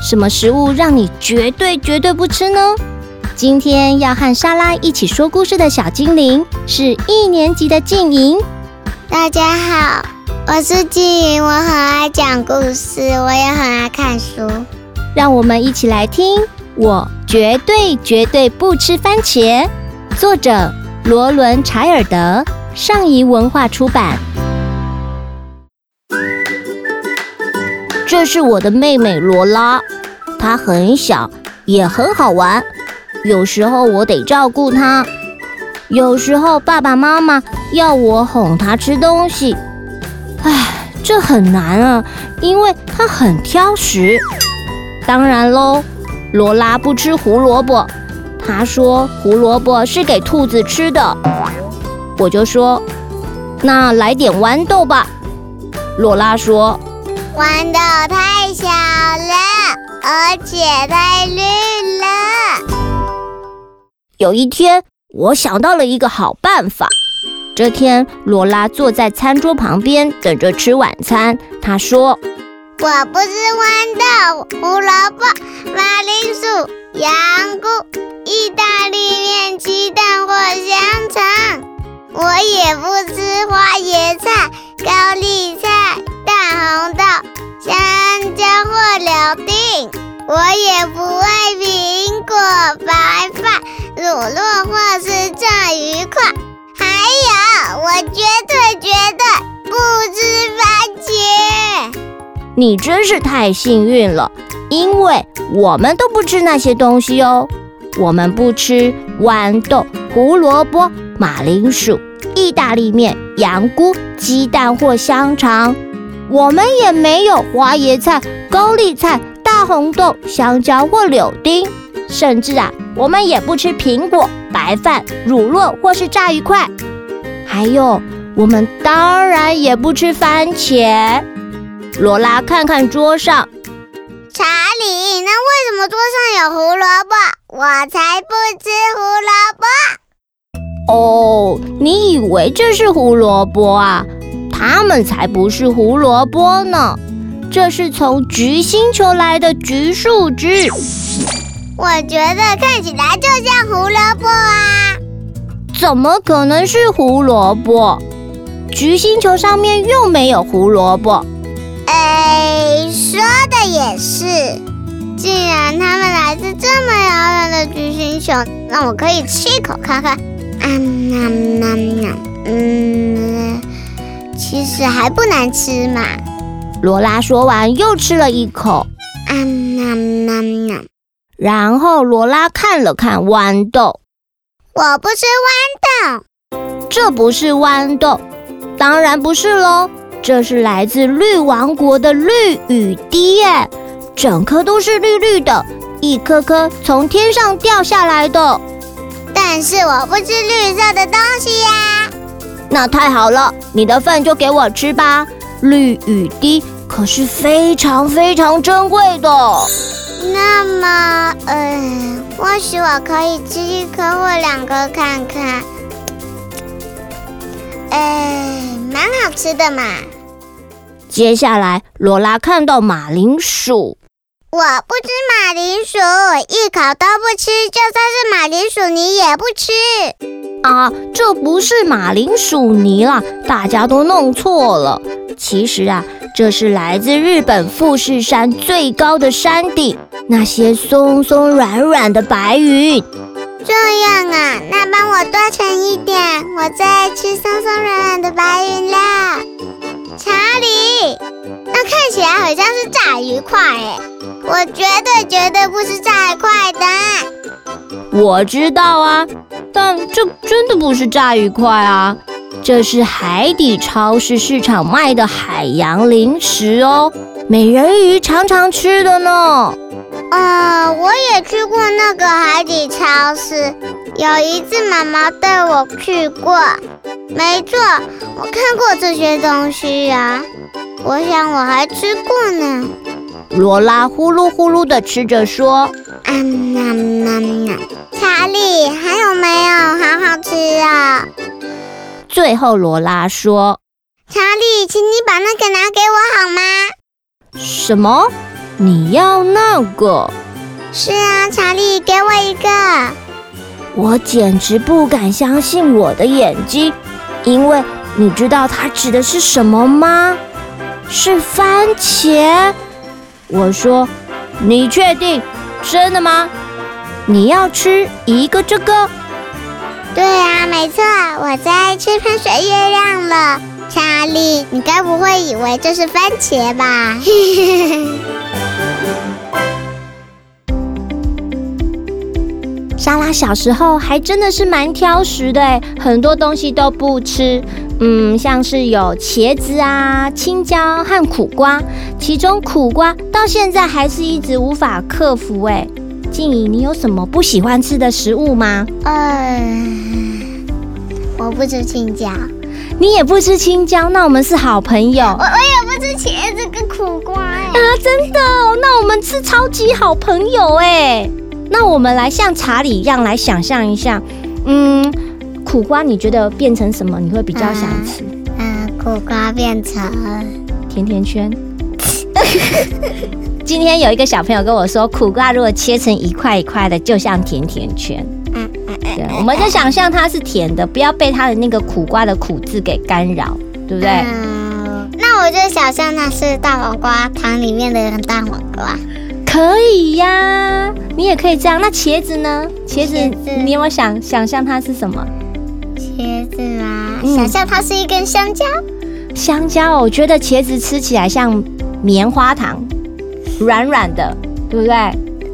什么食物让你绝对绝对不吃呢？今天要和莎拉一起说故事的小精灵是一年级的静莹。大家好，我是静莹，我很爱讲故事，我也很爱看书。让我们一起来听《我绝对绝对不吃番茄》，作者罗伦·柴尔德，上谊文化出版。这是我的妹妹罗拉，她很小，也很好玩。有时候我得照顾她，有时候爸爸妈妈要我哄她吃东西。唉，这很难啊，因为她很挑食。当然喽，罗拉不吃胡萝卜，她说胡萝卜是给兔子吃的。我就说，那来点豌豆吧。罗拉说。豌豆太小了，而且太绿了。有一天，我想到了一个好办法。这天，罗拉坐在餐桌旁边等着吃晚餐。她说：“我不吃豌豆、胡萝卜、马铃薯、洋菇、意大利面、鸡蛋或香肠。我也不吃花椰菜、高丽菜。”大红豆、香蕉或柳丁，我也不爱苹果、白饭、乳酪或是炸鱼块。还有，我绝对绝对不吃番茄。你真是太幸运了，因为我们都不吃那些东西哦。我们不吃豌豆、胡萝卜、马铃薯、意大利面、洋菇、鸡蛋或香肠。我们也没有花椰菜、高丽菜、大红豆、香蕉或柳丁，甚至啊，我们也不吃苹果、白饭、乳酪或是炸鱼块。还有，我们当然也不吃番茄。罗拉看看桌上，查理，那为什么桌上有胡萝卜？我才不吃胡萝卜。哦，你以为这是胡萝卜啊？它们才不是胡萝卜呢，这是从橘星球来的橘树枝。我觉得看起来就像胡萝卜啊！怎么可能是胡萝卜？橘星球上面又没有胡萝卜。哎，说的也是。既然它们来自这么遥远的橘星球，那我可以吃一口看看。嗯嗯嗯嗯。其实还不难吃嘛。罗拉说完，又吃了一口。嗯嗯嗯嗯。然后罗拉看了看豌豆。我不吃豌豆。这不是豌豆，当然不是喽。这是来自绿王国的绿雨滴耶，整颗都是绿绿的，一颗颗从天上掉下来的。但是我不吃绿色的东西呀。那太好了，你的饭就给我吃吧。绿雨滴可是非常非常珍贵的。那么，呃，或许我可以吃一颗或两颗看看。哎，蛮好吃的嘛。接下来，罗拉看到马铃薯。我不吃马铃薯，一口都不吃。就算是马铃薯泥也不吃。啊，这不是马铃薯泥啦，大家都弄错了。其实啊，这是来自日本富士山最高的山顶，那些松松软软的白云。这样啊，那帮我多盛一点，我最爱吃松松软软的白云啦。查理，那看起来好像是炸鱼块哎，我绝对绝对不是炸鱼块的。我知道啊。但这真的不是炸鱼块啊，这是海底超市市场卖的海洋零食哦，美人鱼常常吃的呢。呃，我也去过那个海底超市，有一次妈妈带我去过。没错，我看过这些东西呀。我想我还吃过呢。罗拉呼噜呼噜的吃着说：“嗯呐呐呐，查理，还有没有？好好吃啊！”最后罗拉说：“查理，请你把那个拿给我好吗？”什么？你要那个？是啊，查理，给我一个。我简直不敢相信我的眼睛，因为你知道它指的是什么吗？是番茄。我说，你确定？真的吗？你要吃一个这个？对啊，没错，我最爱吃喷水月亮了。查理，你该不会以为这是番茄吧？莎拉小时候还真的是蛮挑食的，很多东西都不吃。嗯，像是有茄子啊、青椒和苦瓜，其中苦瓜到现在还是一直无法克服。哎，静怡，你有什么不喜欢吃的食物吗？嗯，我不吃青椒。你也不吃青椒，那我们是好朋友。我我也不吃茄子跟苦瓜。哎啊，真的哦？那我们是超级好朋友哎。那我们来像查理一样来想象一下，嗯，苦瓜你觉得变成什么你会比较想吃？嗯、呃呃，苦瓜变成甜甜圈。今天有一个小朋友跟我说，苦瓜如果切成一块一块的，就像甜甜圈。嗯嗯嗯。对，我们就想象它是甜的，不要被它的那个苦瓜的苦字给干扰，对不对？嗯，那我就想象它是大黄瓜汤里面的一个大黄瓜。可以呀，你也可以这样。那茄子呢？茄子，茄子你有没有想想象它是什么？茄子啊，嗯、想象它是一根香蕉。香蕉，我觉得茄子吃起来像棉花糖，软软的，对不对？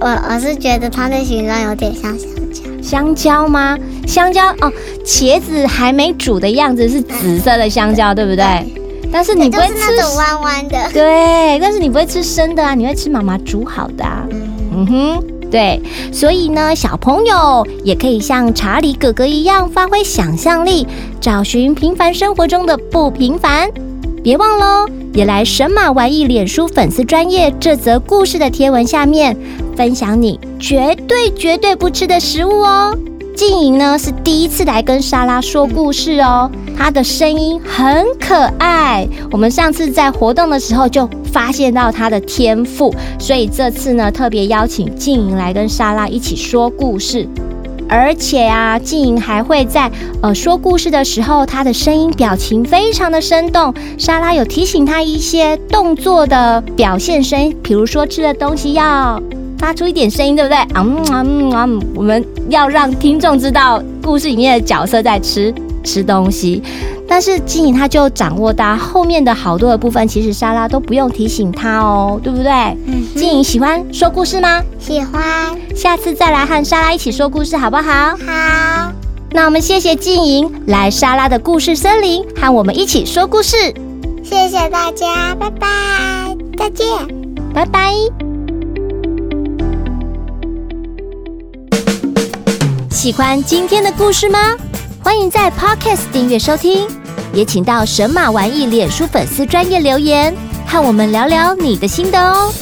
我我是觉得它的形状有点像香蕉。香蕉吗？香蕉哦，茄子还没煮的样子是紫色的香蕉，嗯、对不对？对但是你不会吃那种弯弯的，对，但是你不会吃生的啊，你会吃妈妈煮好的啊。嗯，嗯哼，对，所以呢，小朋友也可以像查理哥哥一样发挥想象力，找寻平凡生活中的不平凡。别忘喽，也来神马玩意脸书粉丝专业这则故事的贴文下面分享你绝对绝对不吃的食物哦。静莹呢是第一次来跟莎拉说故事哦，他的声音很可爱。我们上次在活动的时候就发现到他的天赋，所以这次呢特别邀请静莹来跟莎拉一起说故事。而且啊，静莹还会在呃说故事的时候，她的声音表情非常的生动。莎拉有提醒她一些动作的表现声音，比如说吃的东西要。发出一点声音，对不对？嗯嗯嗯，我们要让听众知道故事里面的角色在吃吃东西，但是静莹他就掌握到后面的好多的部分，其实莎拉都不用提醒他哦，对不对？嗯哼。静莹喜欢说故事吗？喜欢。下次再来和莎拉一起说故事，好不好？好。那我们谢谢静莹来莎拉的故事森林和我们一起说故事。谢谢大家，拜拜，再见，拜拜。喜欢今天的故事吗？欢迎在 Podcast 订阅收听，也请到神马玩意脸书粉丝专业留言，和我们聊聊你的心得哦。